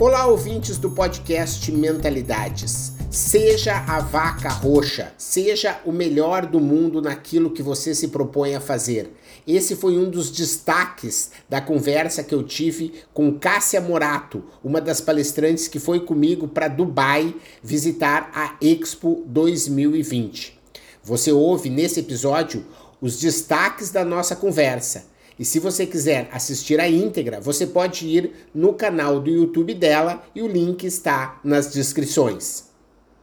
Olá, ouvintes do podcast Mentalidades. Seja a vaca roxa, seja o melhor do mundo naquilo que você se propõe a fazer. Esse foi um dos destaques da conversa que eu tive com Cássia Morato, uma das palestrantes que foi comigo para Dubai visitar a Expo 2020. Você ouve nesse episódio os destaques da nossa conversa. E se você quiser assistir a íntegra, você pode ir no canal do YouTube dela e o link está nas descrições.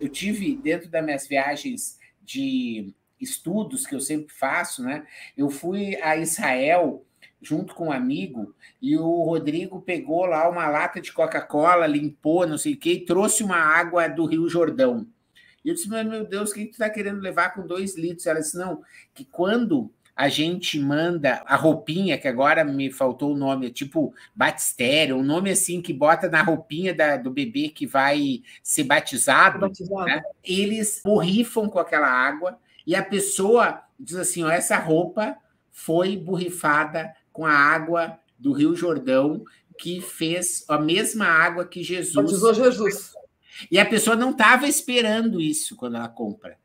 Eu tive dentro das minhas viagens de estudos que eu sempre faço, né? Eu fui a Israel junto com um amigo e o Rodrigo pegou lá uma lata de Coca-Cola, limpou, não sei o que, e trouxe uma água do Rio Jordão. E eu disse, meu Deus, o que tu está querendo levar com dois litros? Ela disse, não, que quando a gente manda a roupinha, que agora me faltou o nome, é tipo batistério, um nome assim que bota na roupinha da, do bebê que vai ser batizado, batizado. Né? eles borrifam com aquela água e a pessoa diz assim: ó, essa roupa foi borrifada com a água do Rio Jordão, que fez a mesma água que Jesus. Batizou Jesus. E a pessoa não estava esperando isso quando ela compra.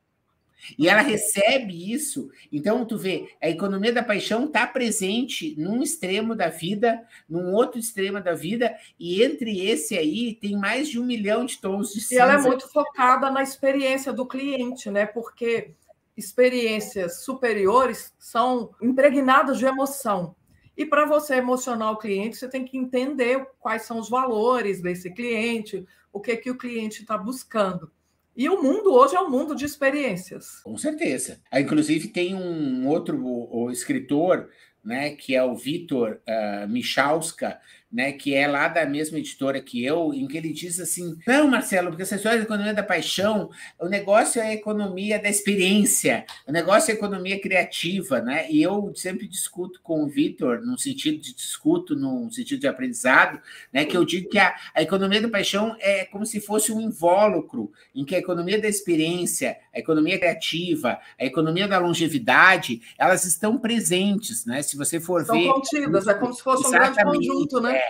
E ela recebe isso. Então, tu vê, a economia da paixão está presente num extremo da vida, num outro extremo da vida, e entre esse aí tem mais de um milhão de tons de cinza. E ela é muito focada na experiência do cliente, né? Porque experiências superiores são impregnadas de emoção. E para você emocionar o cliente, você tem que entender quais são os valores desse cliente, o que, que o cliente está buscando. E o mundo hoje é um mundo de experiências. Com certeza. Inclusive, tem um outro escritor, né, que é o Vitor uh, Michalska, né, que é lá da mesma editora que eu, em que ele diz assim: não, Marcelo, porque essa história da economia da paixão, o negócio é a economia da experiência, o negócio é a economia criativa, né? E eu sempre discuto com o Vitor, no sentido de discuto, no sentido de aprendizado, né? Que eu digo que a, a economia da paixão é como se fosse um invólucro, em que a economia da experiência, a economia criativa, a economia da longevidade, elas estão presentes, né? Se você for São ver. São contidas, é como se fosse um grande conjunto, né?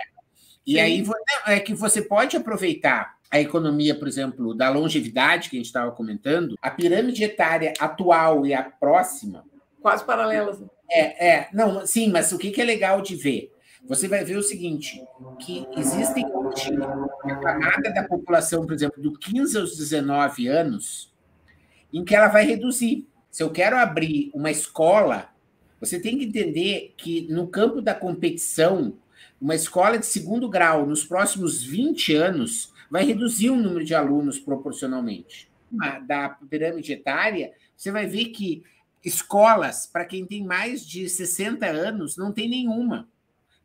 É. E Sim. aí é que você pode aproveitar a economia, por exemplo, da longevidade que a gente estava comentando, a pirâmide etária atual e a próxima. Quase paralelas. É, é, não, sim, mas o que, que é legal de ver? Você vai ver o seguinte: que existem hoje a camada da população, por exemplo, do 15 aos 19 anos, em que ela vai reduzir. Se eu quero abrir uma escola, você tem que entender que no campo da competição, uma escola de segundo grau, nos próximos 20 anos, vai reduzir o número de alunos proporcionalmente. Da pirâmide etária, você vai ver que escolas, para quem tem mais de 60 anos, não tem nenhuma.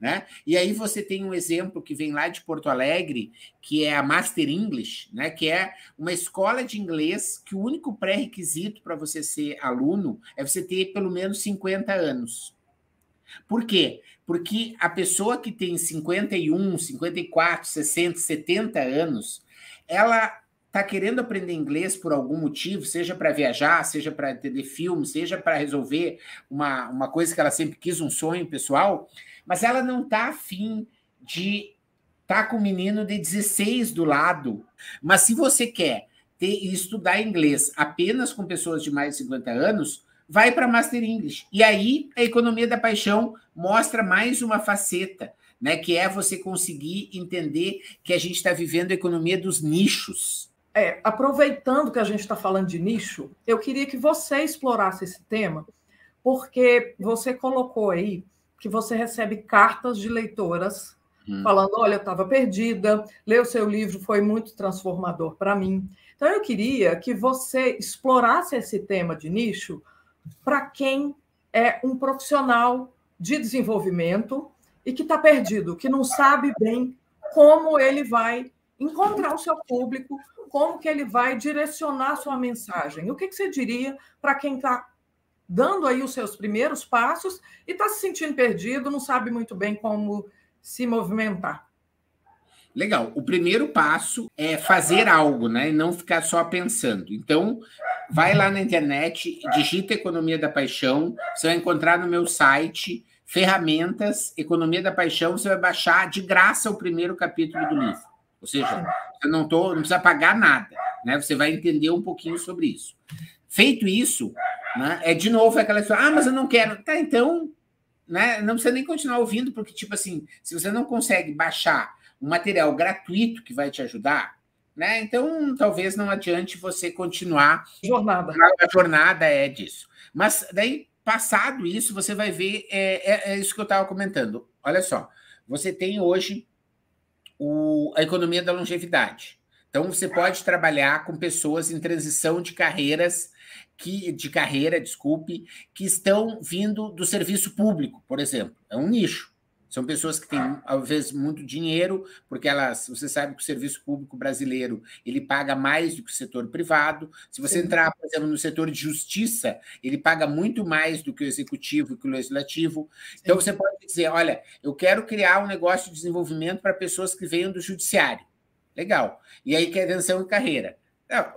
Né? E aí você tem um exemplo que vem lá de Porto Alegre, que é a Master English, né? que é uma escola de inglês que o único pré-requisito para você ser aluno é você ter pelo menos 50 anos. Por quê? Porque a pessoa que tem 51, 54, 60, 70 anos, ela está querendo aprender inglês por algum motivo, seja para viajar, seja para entender filme, seja para resolver uma, uma coisa que ela sempre quis, um sonho pessoal, mas ela não está afim de estar tá com um menino de 16 do lado. Mas se você quer ter, estudar inglês apenas com pessoas de mais de 50 anos, vai para Master English. E aí a economia da paixão mostra mais uma faceta, né? Que é você conseguir entender que a gente está vivendo a economia dos nichos. É, aproveitando que a gente está falando de nicho, eu queria que você explorasse esse tema, porque você colocou aí que você recebe cartas de leitoras hum. falando: olha, eu estava perdida, ler o seu livro foi muito transformador para mim. Então, eu queria que você explorasse esse tema de nicho para quem é um profissional de desenvolvimento e que está perdido, que não sabe bem como ele vai encontrar o seu público, como que ele vai direcionar a sua mensagem. O que, que você diria para quem está dando aí os seus primeiros passos e está se sentindo perdido, não sabe muito bem como se movimentar? Legal. O primeiro passo é fazer algo, né? E não ficar só pensando. Então, vai lá na internet, digita Economia da Paixão, você vai encontrar no meu site ferramentas Economia da Paixão, você vai baixar de graça o primeiro capítulo do livro. Ou seja, você não, tô, não precisa pagar nada, né? Você vai entender um pouquinho sobre isso. Feito isso, né, é de novo aquela história, ah, mas eu não quero. Tá, então, né, não precisa nem continuar ouvindo, porque, tipo assim, se você não consegue baixar um material gratuito que vai te ajudar, né, então talvez não adiante você continuar. Jornada. A jornada é disso. Mas daí, passado isso, você vai ver, é, é, é isso que eu estava comentando. Olha só, você tem hoje o, a economia da longevidade. Então, você pode trabalhar com pessoas em transição de carreiras, que, de carreira, desculpe, que estão vindo do serviço público, por exemplo. É um nicho. São pessoas que têm, às vezes, muito dinheiro, porque elas, você sabe que o serviço público brasileiro ele paga mais do que o setor privado. Se você Sim. entrar, por exemplo, no setor de justiça, ele paga muito mais do que o executivo e que o legislativo. Então, você pode dizer: olha, eu quero criar um negócio de desenvolvimento para pessoas que venham do judiciário. Legal. E aí, que é atenção e carreira.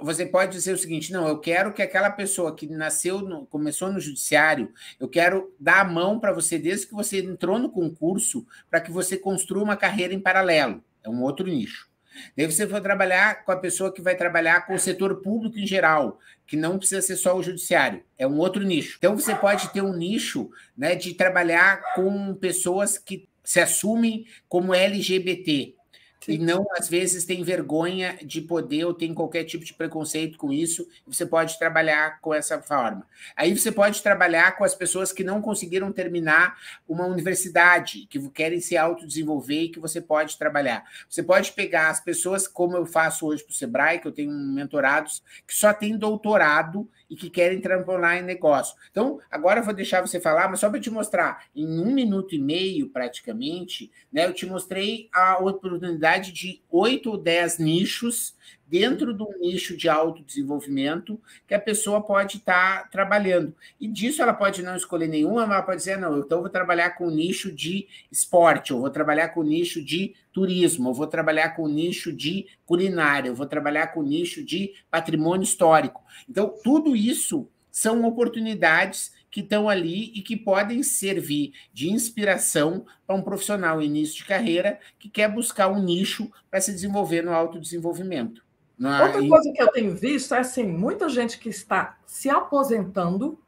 Você pode dizer o seguinte: não, eu quero que aquela pessoa que nasceu, no, começou no judiciário, eu quero dar a mão para você desde que você entrou no concurso, para que você construa uma carreira em paralelo. É um outro nicho. Daí você vai trabalhar com a pessoa que vai trabalhar com o setor público em geral, que não precisa ser só o judiciário, é um outro nicho. Então você pode ter um nicho né, de trabalhar com pessoas que se assumem como LGBT, Sim. e não, às vezes, tem vergonha de poder ou tem qualquer tipo de preconceito com isso, você pode trabalhar com essa forma. Aí você pode trabalhar com as pessoas que não conseguiram terminar uma universidade, que querem se autodesenvolver e que você pode trabalhar. Você pode pegar as pessoas, como eu faço hoje para o Sebrae, que eu tenho mentorados, que só têm doutorado e que querem transformar em negócio. Então, agora eu vou deixar você falar, mas só para te mostrar, em um minuto e meio, praticamente, né, eu te mostrei a oportunidade de oito ou dez nichos dentro de um nicho de autodesenvolvimento que a pessoa pode estar tá trabalhando. E disso ela pode não escolher nenhuma, mas ela pode dizer, não, então eu vou trabalhar com o nicho de esporte, eu vou trabalhar com o nicho de turismo, eu vou trabalhar com o nicho de culinária, eu vou trabalhar com o nicho de patrimônio histórico. Então, tudo isso são oportunidades que estão ali e que podem servir de inspiração para um profissional início de carreira que quer buscar um nicho para se desenvolver no autodesenvolvimento. É? Outra coisa que eu tenho visto é assim, muita gente que está se aposentando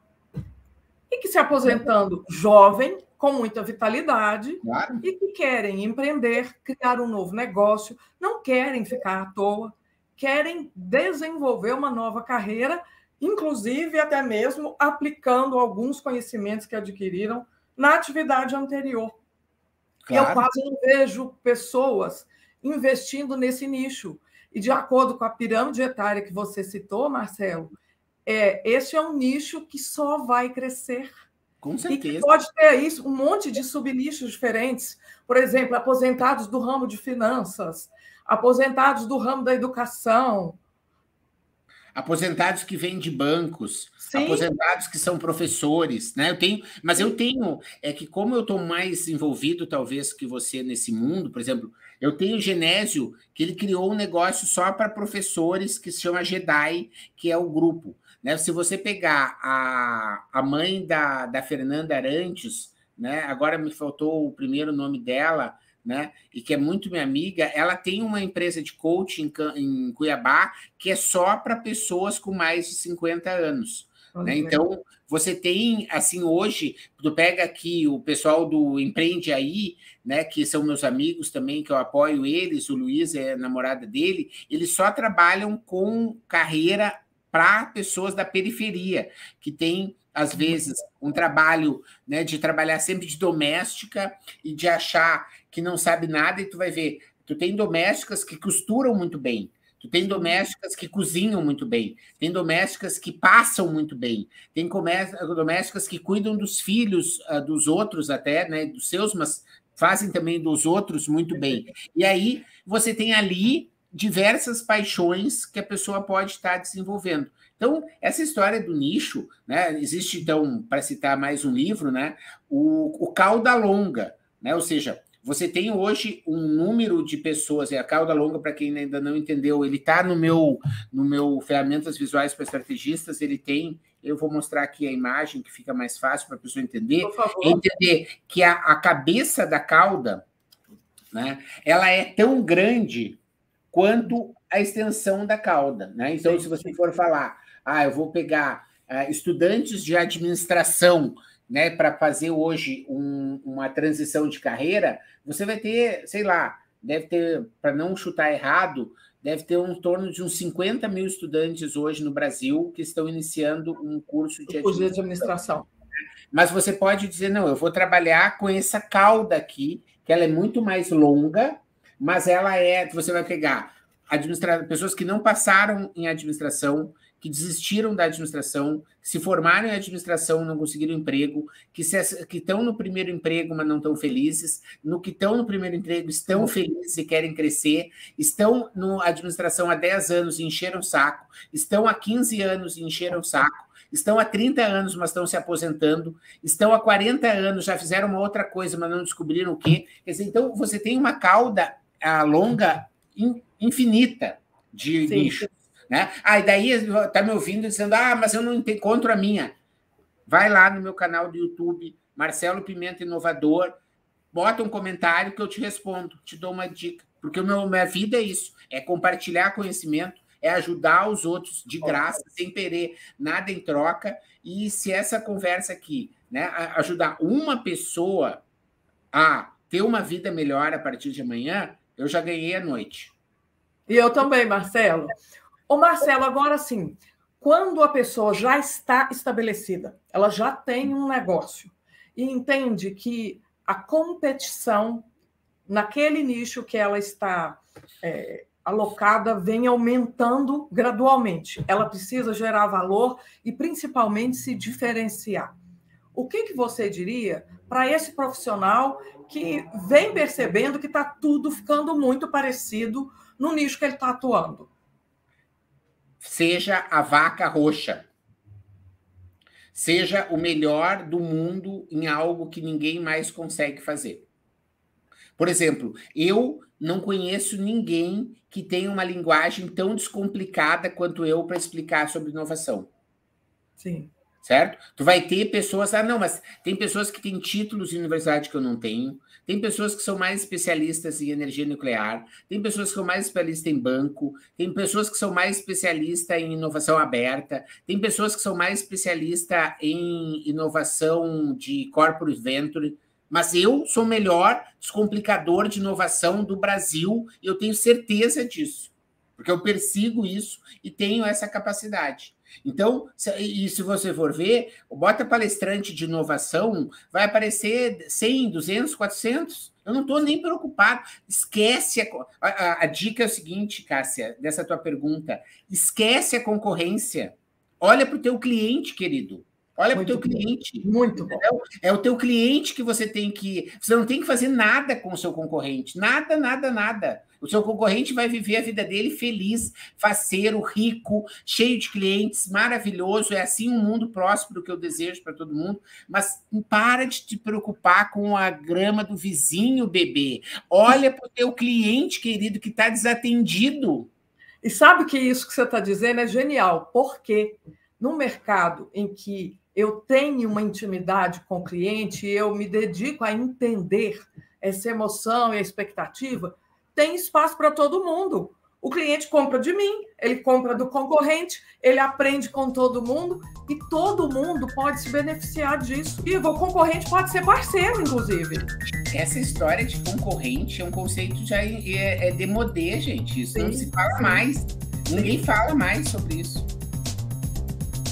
e que se aposentando jovem, com muita vitalidade, claro. e que querem empreender, criar um novo negócio, não querem ficar à toa, querem desenvolver uma nova carreira, inclusive até mesmo aplicando alguns conhecimentos que adquiriram na atividade anterior. Claro. Eu quase não vejo pessoas investindo nesse nicho. E de acordo com a pirâmide etária que você citou, Marcelo, é, esse é um nicho que só vai crescer. Com certeza. E pode ter isso, um monte de subnichos diferentes. Por exemplo, aposentados do ramo de finanças, aposentados do ramo da educação. Aposentados que vêm de bancos, Sim. aposentados que são professores, né? Eu tenho, mas eu tenho, é que como eu estou mais envolvido, talvez, que você nesse mundo, por exemplo, eu tenho o Genésio, que ele criou um negócio só para professores que se chama Jedi, que é o grupo. Né? Se você pegar a, a mãe da, da Fernanda Arantes, né? agora me faltou o primeiro nome dela, né? E que é muito minha amiga, ela tem uma empresa de coaching em, Cuiabá que é só para pessoas com mais de 50 anos. Né? Então, você tem, assim, hoje, tu pega aqui o pessoal do Empreende Aí, né, que são meus amigos também, que eu apoio eles, o Luiz é namorada dele, eles só trabalham com carreira para pessoas da periferia, que tem às vezes um trabalho né, de trabalhar sempre de doméstica e de achar que não sabe nada, e tu vai ver, tu tem domésticas que costuram muito bem, Tu tem domésticas que cozinham muito bem, tem domésticas que passam muito bem, tem domésticas que cuidam dos filhos uh, dos outros até, né, dos seus, mas fazem também dos outros muito bem. E aí você tem ali diversas paixões que a pessoa pode estar desenvolvendo. Então, essa história do nicho, né? Existe, então, para citar mais um livro, né? O, o cauda longa, né? Ou seja, você tem hoje um número de pessoas, e a cauda longa, para quem ainda não entendeu, ele está no meu, no meu ferramentas visuais para estrategistas, ele tem. Eu vou mostrar aqui a imagem que fica mais fácil para a pessoa entender. Entender que a, a cabeça da cauda, né, ela é tão grande quanto a extensão da cauda. Né? Então, se você for falar, ah, eu vou pegar uh, estudantes de administração né, para fazer hoje um, uma transição de carreira, você vai ter, sei lá, deve ter, para não chutar errado, deve ter um torno de uns 50 mil estudantes hoje no Brasil que estão iniciando um curso de administração. de administração. Mas você pode dizer, não, eu vou trabalhar com essa cauda aqui, que ela é muito mais longa, mas ela é, você vai pegar administra pessoas que não passaram em administração, que desistiram da administração, que se formaram em administração não conseguiram emprego, que, se, que estão no primeiro emprego, mas não estão felizes, no que estão no primeiro emprego estão felizes e querem crescer, estão na administração há 10 anos e encheram o saco, estão há 15 anos e encheram o saco, estão há 30 anos, mas estão se aposentando, estão há 40 anos, já fizeram uma outra coisa, mas não descobriram o quê. Quer dizer, então você tem uma cauda longa infinita de Sim. nichos. Né? Ah, e daí está me ouvindo dizendo: ah, mas eu não encontro a minha. Vai lá no meu canal do YouTube, Marcelo Pimenta Inovador, bota um comentário que eu te respondo, te dou uma dica. Porque o meu, minha vida é isso: é compartilhar conhecimento, é ajudar os outros de graça, sem querer nada em troca. E se essa conversa aqui né, ajudar uma pessoa a ter uma vida melhor a partir de amanhã, eu já ganhei a noite. E eu também, Marcelo. Ô, Marcelo, agora sim, quando a pessoa já está estabelecida, ela já tem um negócio e entende que a competição naquele nicho que ela está é, alocada vem aumentando gradualmente. Ela precisa gerar valor e, principalmente, se diferenciar. O que, que você diria para esse profissional que vem percebendo que está tudo ficando muito parecido no nicho que ele está atuando? Seja a vaca roxa. Seja o melhor do mundo em algo que ninguém mais consegue fazer. Por exemplo, eu não conheço ninguém que tenha uma linguagem tão descomplicada quanto eu para explicar sobre inovação. Sim certo? Tu vai ter pessoas, ah, não, mas tem pessoas que têm títulos de universidade que eu não tenho, tem pessoas que são mais especialistas em energia nuclear, tem pessoas que são mais especialistas em banco, tem pessoas que são mais especialistas em inovação aberta, tem pessoas que são mais especialistas em inovação de corporate venture, mas eu sou o melhor descomplicador de inovação do Brasil, eu tenho certeza disso, porque eu persigo isso e tenho essa capacidade. Então, e se você for ver, bota palestrante de inovação vai aparecer 100, 200, 400. Eu não estou nem preocupado. Esquece. A, a, a, dica é o seguinte, Cássia, dessa tua pergunta: esquece a concorrência. Olha para o teu cliente, querido. Olha para o teu cliente. Muito bom. É o teu cliente que você tem que. Você não tem que fazer nada com o seu concorrente. Nada, nada, nada. O seu concorrente vai viver a vida dele feliz, faceiro, rico, cheio de clientes, maravilhoso. É assim um mundo próspero que eu desejo para todo mundo. Mas para de te preocupar com a grama do vizinho, bebê. Olha para o teu cliente, querido, que está desatendido. E sabe que isso que você está dizendo é genial, porque no mercado em que eu tenho uma intimidade com o cliente, eu me dedico a entender essa emoção e a expectativa, tem espaço para todo mundo. O cliente compra de mim, ele compra do concorrente, ele aprende com todo mundo e todo mundo pode se beneficiar disso. E o concorrente pode ser parceiro, inclusive. Essa história de concorrente é um conceito já é, é demodê, gente. Isso sim, não se fala sim. mais. Ninguém fala mais sobre isso.